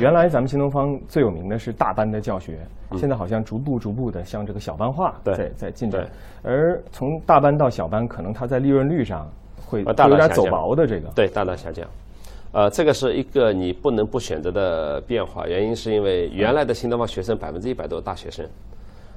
原来咱们新东方最有名的是大班的教学，现在好像逐步逐步的向这个小班化对在在进展。而从大班到小班，可能它在利润率上会有点走薄的这个。对，大大下降。呃，这个是一个你不能不选择的变化，原因是因为原来的新东方学生百分之一百都是大学生，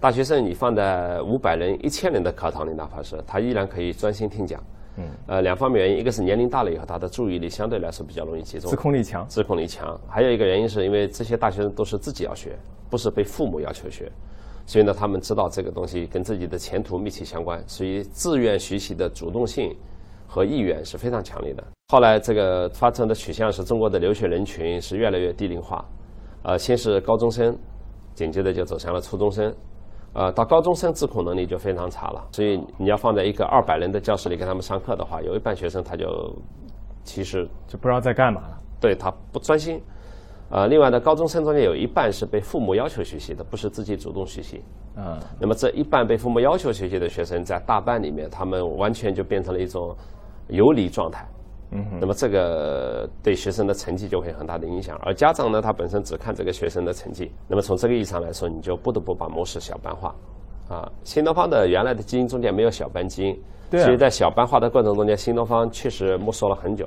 大学生你放在五百人、一千人的课堂里，哪怕是他依然可以专心听讲。嗯。呃，两方面原因，一个是年龄大了以后，他的注意力相对来说比较容易集中自，控力强，自控力强；还有一个原因是因为这些大学生都是自己要学，不是被父母要求学，所以呢，他们知道这个东西跟自己的前途密切相关，所以自愿学习的主动性和意愿是非常强烈的。后来这个发展的取向是中国的留学人群是越来越低龄化，呃，先是高中生，紧接着就走向了初中生。呃，到高中生自控能力就非常差了，所以你要放在一个二百人的教室里给他们上课的话，有一半学生他就其实就不知道在干嘛了。对他不专心。呃，另外呢，高中生中间有一半是被父母要求学习的，不是自己主动学习。嗯，那么这一半被父母要求学习的学生，在大班里面，他们完全就变成了一种游离状态。嗯，那么这个对学生的成绩就会有很大的影响，而家长呢，他本身只看这个学生的成绩。那么从这个意义上来说，你就不得不把模式小班化。啊，新东方的原来的基因中间没有小班基因，对啊所以在小班化的过程中间，新东方确实摸索了很久。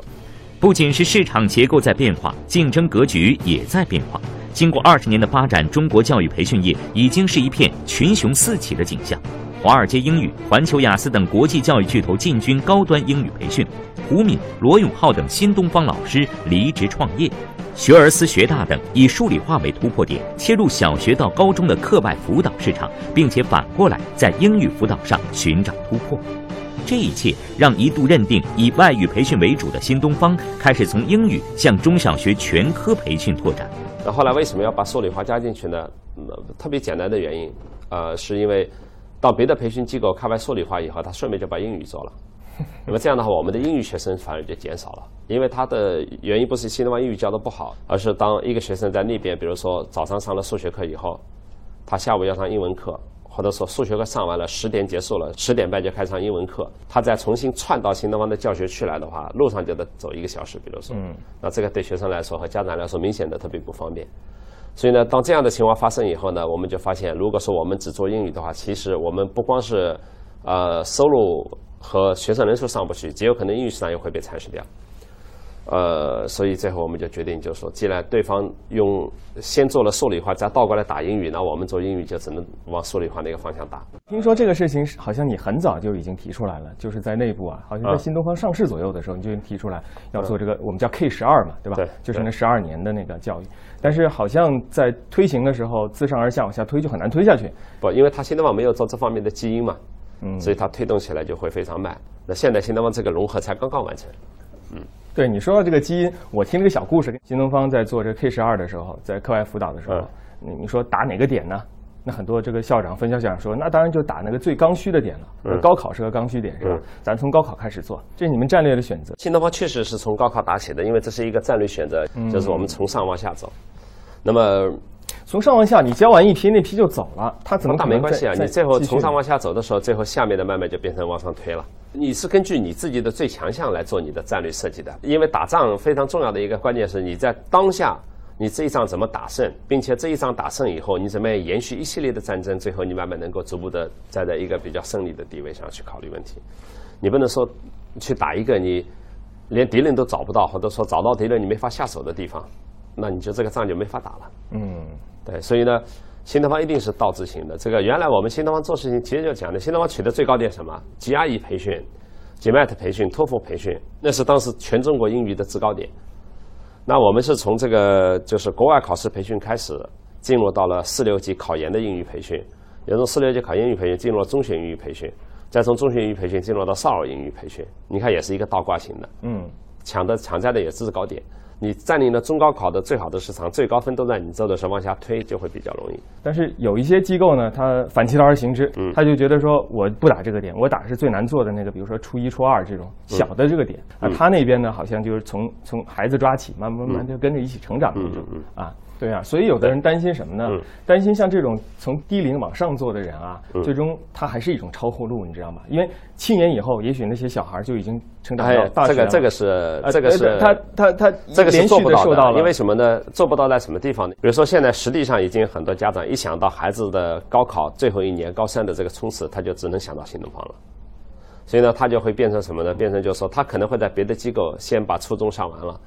不仅是市场结构在变化，竞争格局也在变化。经过二十年的发展，中国教育培训业已经是一片群雄四起的景象。华尔街英语、环球雅思等国际教育巨头进军高端英语培训，胡敏、罗永浩等新东方老师离职创业，学而思学大等以数理化为突破点，切入小学到高中的课外辅导市场，并且反过来在英语辅导上寻找突破。这一切让一度认定以外语培训为主的新东方开始从英语向中小学全科培训拓展。那后来为什么要把数理化加进去呢？嗯特别简单的原因，呃，是因为到别的培训机构开完数理化以后，他顺便就把英语做了。那么这样的话，我们的英语学生反而就减少了，因为他的原因不是新东方英语教的不好，而是当一个学生在那边，比如说早上上了数学课以后，他下午要上英文课，或者说数学课上完了，十点结束了，十点半就开始上英文课，他再重新串到新东方的教学区来的话，路上就得走一个小时，比如说，那这个对学生来说和家长来说明显的特别不方便。所以呢，当这样的情况发生以后呢，我们就发现，如果说我们只做英语的话，其实我们不光是呃收入和学生人数上不去，极有可能英语市场也会被蚕食掉。呃，所以最后我们就决定，就是说，既然对方用先做了数理化，再倒过来打英语，那我们做英语就只能往数理化那个方向打。听说这个事情好像你很早就已经提出来了，就是在内部啊，好像在啊新东方上市左右的时候，你就已经提出来要做这个我们叫 K 十二嘛，对吧？对就是那十二年的那个教育。但是好像在推行的时候，自上而下往下推就很难推下去。不，因为它新东方没有做这方面的基因嘛，嗯所以它推动起来就会非常慢。那现在新东方这个融合才刚刚完成。对你说到这个基因，我听这个小故事，新东方在做这 K 十二的时候，在课外辅导的时候，嗯你你说打哪个点呢？那很多这个校长、分校校长说，那当然就打那个最刚需的点了。嗯高考是个刚需点，是吧嗯？咱从高考开始做，这是你们战略的选择。新东方确实是从高考打起的，因为这是一个战略选择，嗯就是我们从上往下走。那么从上往下，你教完一批，那批就走了，他怎么打没关系啊，你最后从上往下走的时候，最后下面的慢慢就变成往上推了。你是根据你自己的最强项来做你的战略设计的，因为打仗非常重要的一个关键是你在当下。你这一仗怎么打胜，并且这一仗打胜以后，你怎么样延续一系列的战争，最后你慢慢能够逐步的站在一个比较胜利的地位上去考虑问题。你不能说去打一个你连敌人都找不到，或者说找到敌人你没法下手的地方，那你就这个仗就没法打了。嗯，对，所以呢，新东方一定是倒置型的。这个原来我们新东方做事情其实就讲的，新东方取得最高点什么？GRE 培训、GMAT 培训、托福培训，那是当时全中国英语的制高点。那我们是从这个就是国外考试培训开始，进入到了四六级考研的英语培训，也从四六级考研英语培训进入了中学英语培训，再从中学英语培训进入到少儿英语培训。你看，也是一个倒挂型的。嗯，抢的抢占的也是制高点。你占领了中高考的最好的市场，最高分都在你这的时候往下推，就会比较容易。但是有一些机构呢，他反其道而行之，嗯他就觉得说我不打这个点，我打是最难做的那个，比如说初一、初二这种小的这个点。啊，他那边呢，好像就是从从孩子抓起，慢慢慢慢就跟着一起成长那种啊。对啊，所以有的人担心什么呢？嗯担心像这种从低龄往上做的人啊，最终他还是一种超后路，你知道吗？因为七年以后，也许那些小孩就已经成长哎到大，学了。这个这个是呃这个是他他他这这个是做不到的，因为什么呢？做不到在什么地方呢？比如说现在实际上已经很多家长一想到孩子的高考最后一年高三的这个冲刺，他就只能想到新东方了。所以呢，他就会变成什么呢？变成就是说，他可能会在别的机构先把初中上完了，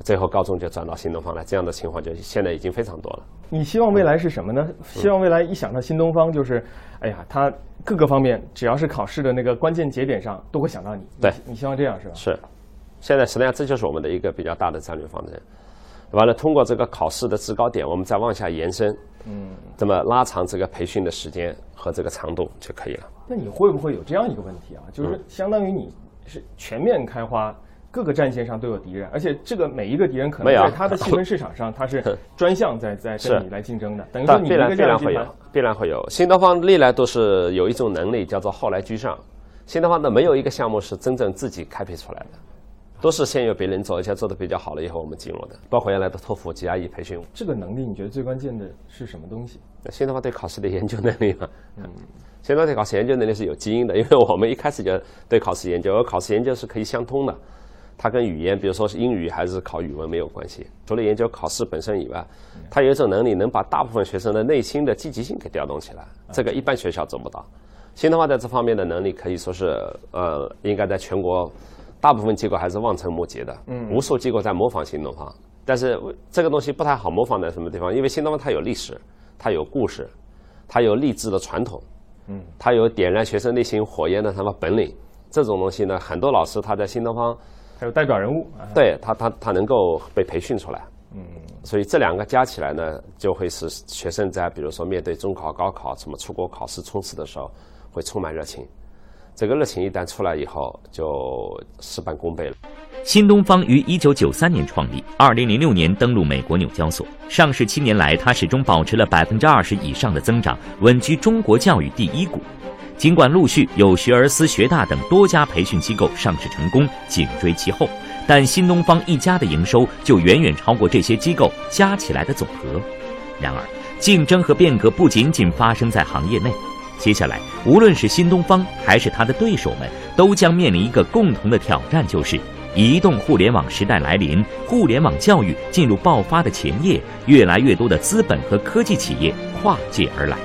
最后高中就转到新东方来。这样的情况就现在已经非常多了。你希望未来是什么呢？希望未来一想到新东方，就是哎呀，它各个方面只要是考试的那个关键节点上都会想到你。对，你希望这样是吧？是。现在实际上这就是我们的一个比较大的战略方针。完了，通过这个考试的制高点，我们再往下延伸，嗯，这么拉长这个培训的时间和这个长度就可以了。那你会不会有这样一个问题啊？就是相当于你是全面开花，各个战线上都有敌人，而且这个每一个敌人可能在他的细分市场上，他是专项在在跟你来竞争的。等于说你必然必然会有，必然会有。新东方历来都是有一种能力，叫做后来居上。新东方的没有一个项目是真正自己开辟出来的。都是先由别人做，而且做的比较好了以后，我们进入的，包括原来的托福、GRE 培训。这个能力，你觉得最关键的是什么东西？新东方对考试的研究能力嘛，嗯，新东方对考试研究能力是有基因的，因为我们一开始就对考试研究，而考试研究是可以相通的，它跟语言，比如说是英语还是考语文没有关系。除了研究考试本身以外，它有一种能力能把大部分学生的内心的积极性给调动起来，这个一般学校做不到。新东方在这方面的能力可以说是，呃，应该在全国。大部分机构还是望尘莫及的，嗯，无数机构在模仿新东方，但是这个东西不太好模仿在什么地方？因为新东方它有历史，它有故事，它有励志的传统，嗯，它有点燃学生内心火焰的什么本领？这种东西呢，很多老师他在新东方，还有代表人物，对他他他能够被培训出来，嗯，所以这两个加起来呢，就会使学生在比如说面对中考、高考什么出国考试冲刺的时候，会充满热情。这个热情一旦出来以后，就事半功倍了。新东方于一九九三年创立，二零零六年登陆美国纽交所。上市七年来，它始终保持了百分之二十以上的增长，稳居中国教育第一股。尽管陆续有学而思、学大等多家培训机构上市成功，紧追其后，但新东方一家的营收就远远超过这些机构加起来的总和。然而，竞争和变革不仅仅发生在行业内。接下来，无论是新东方还是他的对手们，都将面临一个共同的挑战，就是移动互联网时代来临，互联网教育进入爆发的前夜，越来越多的资本和科技企业跨界而来。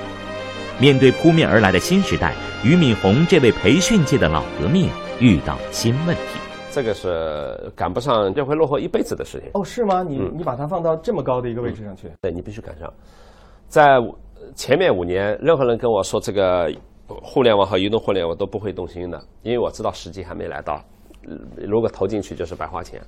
面对扑面而来的新时代，俞敏洪这位培训界的老革命遇到新问题。这个是赶不上，就会落后一辈子的事情。哦，是吗？你你把它放到这么高的一个位置上去？对，你必须赶上，在。前面五年，任何人跟我说这个互联网和移动互联网都不会动心的，因为我知道时机还没来到。如果投进去就是白花钱。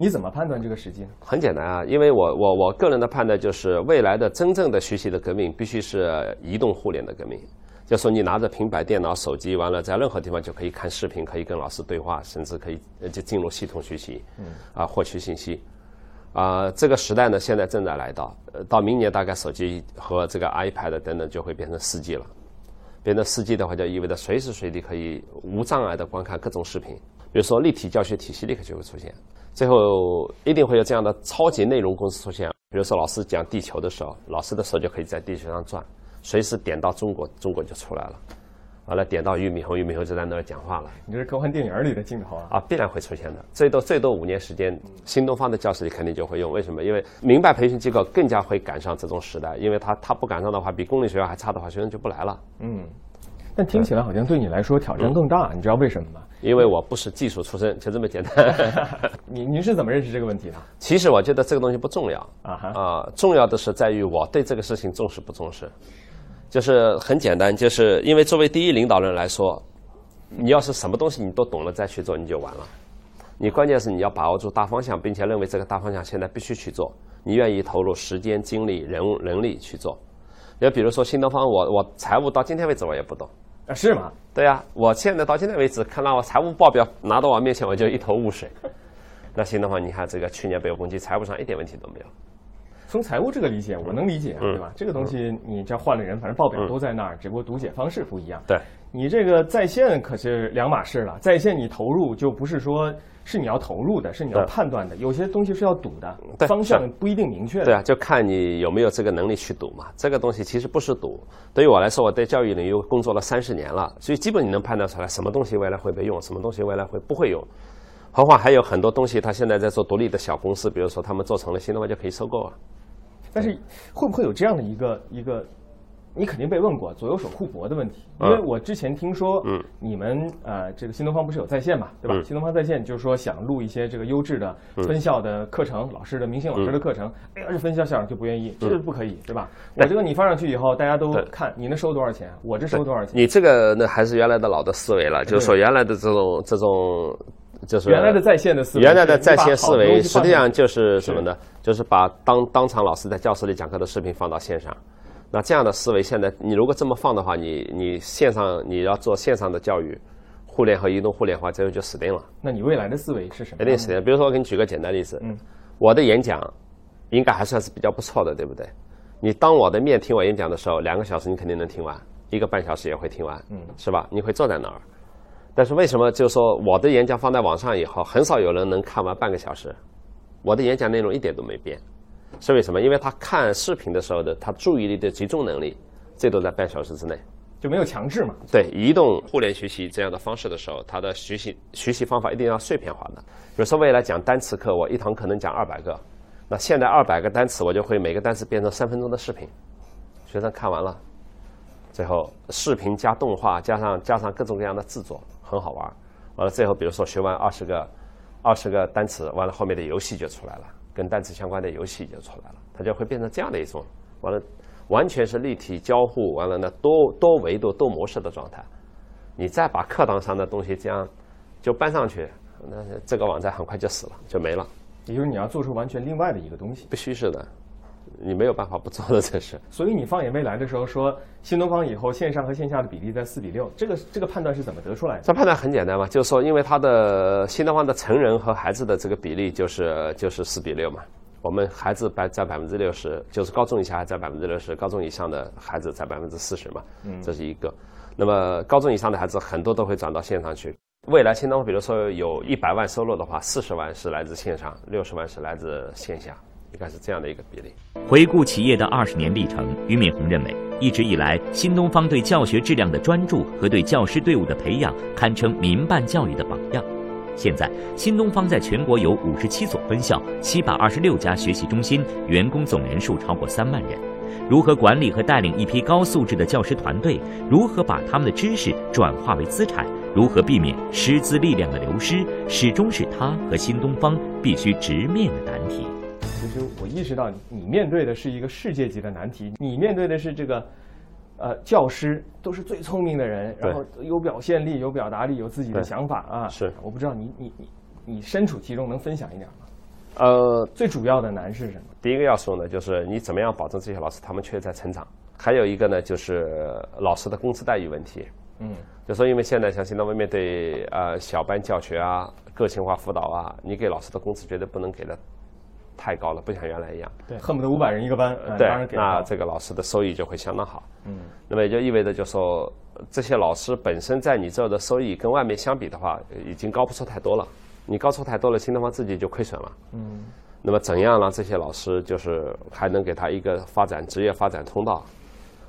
你怎么判断这个时机？很简单啊，因为我我我个人的判断就是，未来的真正的学习的革命必须是移动互联的革命。就说你拿着平板电脑、手机，完了在任何地方就可以看视频，可以跟老师对话，甚至可以就进入系统学习，啊，获取信息。啊，这个时代呢，现在正在来到。呃，到明年大概手机和这个 iPad 等等就会变成四 G 了。变成四 G 的话，就意味着随时随地可以无障碍的观看各种视频。比如说立体教学体系立刻就会出现。最后一定会有这样的超级内容公司出现。比如说老师讲地球的时候，老师的手就可以在地球上转，随时点到中国，中国就出来了。完了，点到俞敏洪，俞敏洪就在那儿讲话了。你这是科幻电影里的镜头啊！啊，必然会出现的。最多最多五年时间，新东方的教室里肯定就会用。为什么？因为明白培训机构更加会赶上这种时代，因为他他不赶上的话，比公立学校还差的话，学生就不来了。嗯。但听起来好像对你来说挑战更大，你知道为什么吗？因为我不是技术出身，就这么简单。您您是怎么认识这个问题的？其实我觉得这个东西不重要啊哈啊，重要的是在于我对这个事情重视不重视。就是很简单，就是因为作为第一领导人来说，你要是什么东西你都懂了再去做，你就完了。你关键是你要把握住大方向，并且认为这个大方向现在必须去做，你愿意投入时间、精力、人人力去做。要比如说新东方，我我财务到今天为止我也不懂啊，是吗？对呀，我现在到现在为止，看到我财务报表拿到我面前，我就一头雾水。那行的话，你看这个去年被我攻击，财务上一点问题都没有。从财务这个理解，我能理解，对吧？这个东西你这换了人，反正报表都在那儿，只不过读解方式不一样。对，你这个在线可是两码事了。在线你投入就不是说是你要投入的，是你要判断的。有些东西是要赌的，方向不一定明确。对啊，就看你有没有这个能力去赌嘛。这个东西其实不是赌。对于我来说，我在教育领域工作了三十年了，所以基本你能判断出来什么东西未来会被用，什么东西未来会不会用。何况还有很多东西，他现在在做独立的小公司，比如说他们做成了新的话就可以收购啊。但是会不会有这样的一个一个？你肯定被问过左右手互搏的问题，因为我之前听说，嗯，你们呃这个新东方不是有在线嘛，对吧？新东方在线就是说想录一些这个优质的分校的课程，老师的明星老师的课程，哎呀，这分校校长就不愿意，这是不可以，对吧？我这个你放上去以后，大家都看你能收多少钱，我这收多少钱？你这个那还是原来的老的思维了，就是说原来的这种这种。就是原来的在线的思维，原来的在线思维，实际上就是什么呢？就是把当当场老师在教室里讲课的视频放到线上。那这样的思维，现在你如果这么放的话，你你线上你要做线上的教育，互联和移动互联化，这个就死定了。那你未来的思维是什么？一定死定。比如说，我给你举个简单例子，嗯，我的演讲应该还算是比较不错的，对不对？你当我的面听我演讲的时候，两个小时你肯定能听完，一个半小时也会听完，嗯，是吧？你会坐在那儿。但是为什么就是说我的演讲放在网上以后，很少有人能看完半个小时？我的演讲内容一点都没变，是为什么？因为他看视频的时候的他注意力的集中能力，最多在半小时之内，就没有强制嘛？对，移动互联学习这样的方式的时候，他的学习学习方法一定要碎片化的。比如说未来讲单词课，我一堂课能讲二百个，那现在二百个单词，我就会每个单词变成三分钟的视频，学生看完了，最后视频加动画加上加上各种各样的制作。很好玩，完了最后，比如说学完二十个，二十个单词，完了后面的游戏就出来了，跟单词相关的游戏就出来了，它就会变成这样的一种，完了，完全是立体交互，完了呢多多维度多模式的状态，你再把课堂上的东西这样就搬上去，那这个网站很快就死了，就没了。也就是你要做出完全另外的一个东西，必须是的。你没有办法不做的，这是。所以你放眼未来的时候说，新东方以后线上和线下的比例在四比六，这个这个判断是怎么得出来的？这判断很简单嘛，就是说，因为它的新东方的成人和孩子的这个比例就是就是四比六嘛。我们孩子百占百分之六十，就是高中以下占百分之六十，高中以上的孩子占百分之四十嘛。嗯，这是一个。那么高中以上的孩子很多都会转到线上去。未来新东方比如说有一百万收入的话，四十万是来自线上，六十万是来自线下。应该是这样的一个比例。回顾企业的二十年历程，俞敏洪认为，一直以来，新东方对教学质量的专注和对教师队伍的培养，堪称民办教育的榜样。现在，新东方在全国有五十七所分校，七百二十六家学习中心，员工总人数超过三万人。如何管理和带领一批高素质的教师团队？如何把他们的知识转化为资产？如何避免师资力量的流失？始终是他和新东方必须直面的难题。其实我意识到，你面对的是一个世界级的难题。你面对的是这个，呃，教师都是最聪明的人，然后有表现力、有表达力、有自己的想法啊。是，我不知道你你你你身处其中，能分享一点吗？呃，最主要的难是什么？第一个要说呢，就是你怎么样保证这些老师他们确实在成长。还有一个呢，就是老师的工资待遇问题。嗯，就说因为现在像新东方面对呃小班教学啊、个性化辅导啊，你给老师的工资绝对不能给的。太高了，不像原来一样。对，恨不得五百人一个班。对，那这个老师的收益就会相当好。嗯，那么也就意味着，就说这些老师本身在你这儿的收益跟外面相比的话，已经高不出太多了。你高出太多了，新东方自己就亏损了。嗯，那么怎样让这些老师就是还能给他一个发展职业发展通道？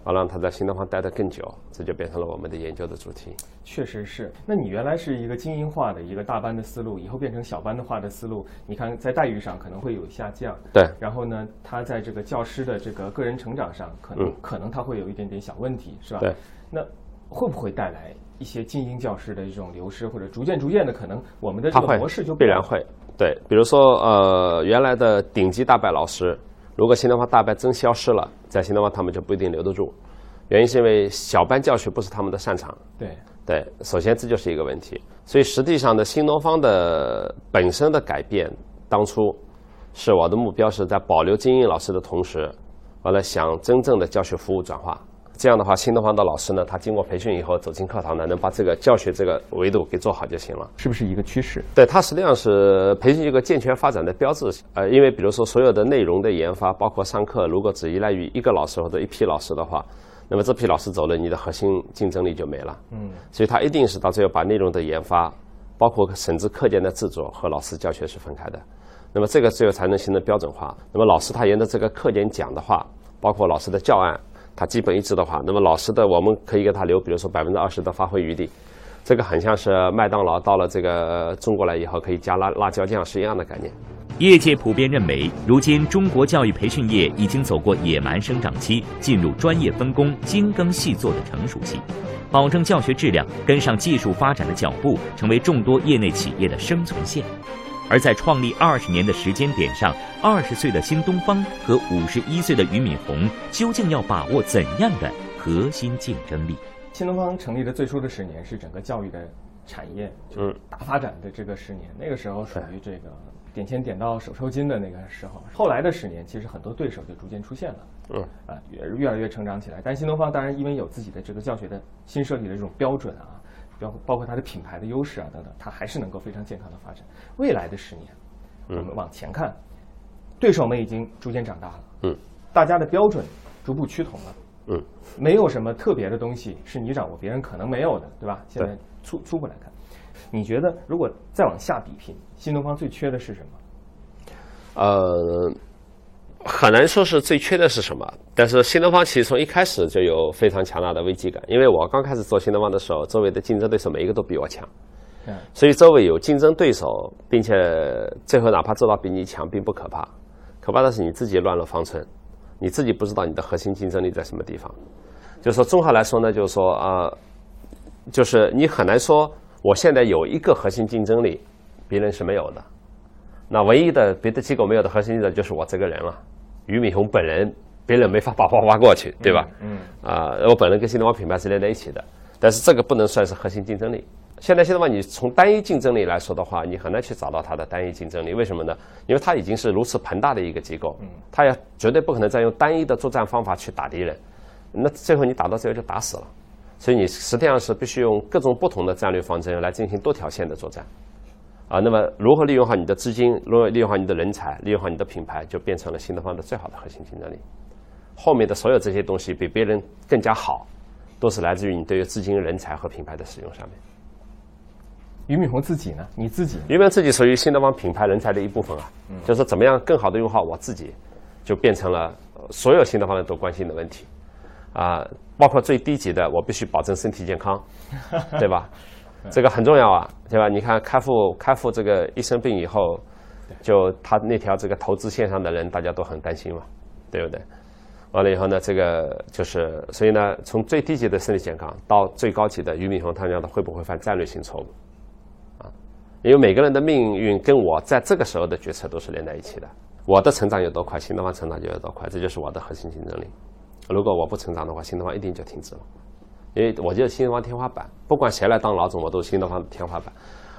好，让他在新东方待得更久，这就变成了我们的研究的主题。确实是。那你原来是一个精英化的一个大班的思路，以后变成小班的化的思路，你看在待遇上可能会有下降。对。然后呢，他在这个教师的这个个人成长上，可能可能他会有一点点小问题，是吧？对。那会不会带来一些精英教师的一种流失，或者逐渐逐渐的可能我们的这个模式就必然会。对，比如说呃，原来的顶级大班老师。如果新东方大班真消失了，在新东方他们就不一定留得住，原因是因为小班教学不是他们的擅长。对对，首先这就是一个问题。所以实际上的新东方的本身的改变，当初是我的目标是在保留精英老师的同时，完了想真正的教学服务转化。这样的话，新东方的老师呢，他经过培训以后走进课堂呢，能把这个教学这个维度给做好就行了，是不是一个趋势？对，它实际上是培训一个健全发展的标志。呃，因为比如说所有的内容的研发，包括上课，如果只依赖于一个老师或者一批老师的话，那么这批老师走了，你的核心竞争力就没了。嗯，所以它一定是到最后把内容的研发，包括甚至课件的制作和老师教学是分开的。那么这个最后才能形成标准化。那么老师他沿着这个课件讲的话，包括老师的教案。他基本一致的话，那么老师的我们可以给他留，比如说百分之二十的发挥余地。这个很像是麦当劳到了这个中国来以后可以加辣辣椒酱是一样的概念。业界普遍认为，如今中国教育培训业已经走过野蛮生长期，进入专业分工、精耕细作的成熟期，保证教学质量跟上技术发展的脚步，成为众多业内企业的生存线。而在创立二十年的时间点上，二十岁的新东方和五十一岁的俞敏洪究竟要把握怎样的核心竞争力？新东方成立的最初的十年是整个教育的产业就是大发展的这个十年，那个时候属于这个点钱点到手抽筋的那个时候。后来的十年，其实很多对手就逐渐出现了，嗯啊，也越来越成长起来。但新东方当然因为有自己的这个教学的新设立的这种标准啊。包包括它的品牌的优势啊等等，它还是能够非常健康的发展。未来的十年，我们往前看，对手们已经逐渐长大了，嗯，大家的标准逐步趋同了，嗯，没有什么特别的东西是你掌握别人可能没有的，对吧？现在初初步来看，你觉得如果再往下比拼，新东方最缺的是什么？呃。很难说是最缺的是什么，但是新东方其实从一开始就有非常强大的危机感。因为我刚开始做新东方的时候，周围的竞争对手每一个都比我强，所以周围有竞争对手，并且最后哪怕做到比你强，并不可怕，可怕的是你自己乱了方寸，你自己不知道你的核心竞争力在什么地方。就是说综合来说呢，就是说啊，就是你很难说我现在有一个核心竞争力，别人是没有的。那唯一的别的机构没有的核心竞争力就是我这个人了。俞敏洪本人，别人没法把我挖过去，对吧？嗯。啊，我本人跟新东方品牌是连在一起的，但是这个不能算是核心竞争力。现在新东方，你从单一竞争力来说的话，你很难去找到它的单一竞争力。为什么呢？因为它已经是如此庞大的一个机构，它也绝对不可能再用单一的作战方法去打敌人，那最后你打到最后就打死了。所以你实际上是必须用各种不同的战略方针来进行多条线的作战。啊，那么如何利用好你的资金，如何利用好你的人才，利用好你的品牌，就变成了新东方的最好的核心竞争力。后面的所有这些东西比别人更加好，都是来自于你对于资金、人才和品牌的使用上面。俞敏洪自己呢？你自己？俞敏洪自己属于新东方品牌人才的一部分啊，就是怎么样更好的用好我自己，就变成了所有新东方人都关心的问题。啊，包括最低级的，我必须保证身体健康，对吧？这个很重要啊，对吧？你看开复开复这个一生病以后，就他那条这个投资线上的人，大家都很担心嘛，对不对？完了以后呢，这个就是所以呢，从最低级的身体健康到最高级的俞敏洪他讲的会不会犯战略性错误啊？因为每个人的命运跟我在这个时候的决策都是连在一起的。我的成长有多快，新东方成长就有多快，这就是我的核心竞争力。如果我不成长的话，新东方一定就停止了。因为我就是新东方天花板，不管谁来当老总，我都是新东方的天花板。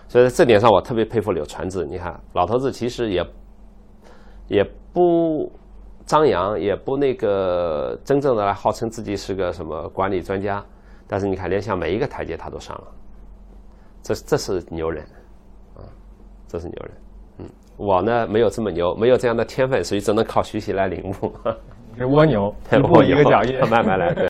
所以在这点上，我特别佩服柳传志。你看，老头子其实也也不 张扬，也不那个真正的来号称自己是个什么管理专家。但是你看，连想每一个台阶他都上了，这这是牛人啊，这是牛人。嗯，我呢没有这么牛，没有这样的天分，所以只能靠学习来领悟。是 蜗牛，一步一个脚印，慢慢来。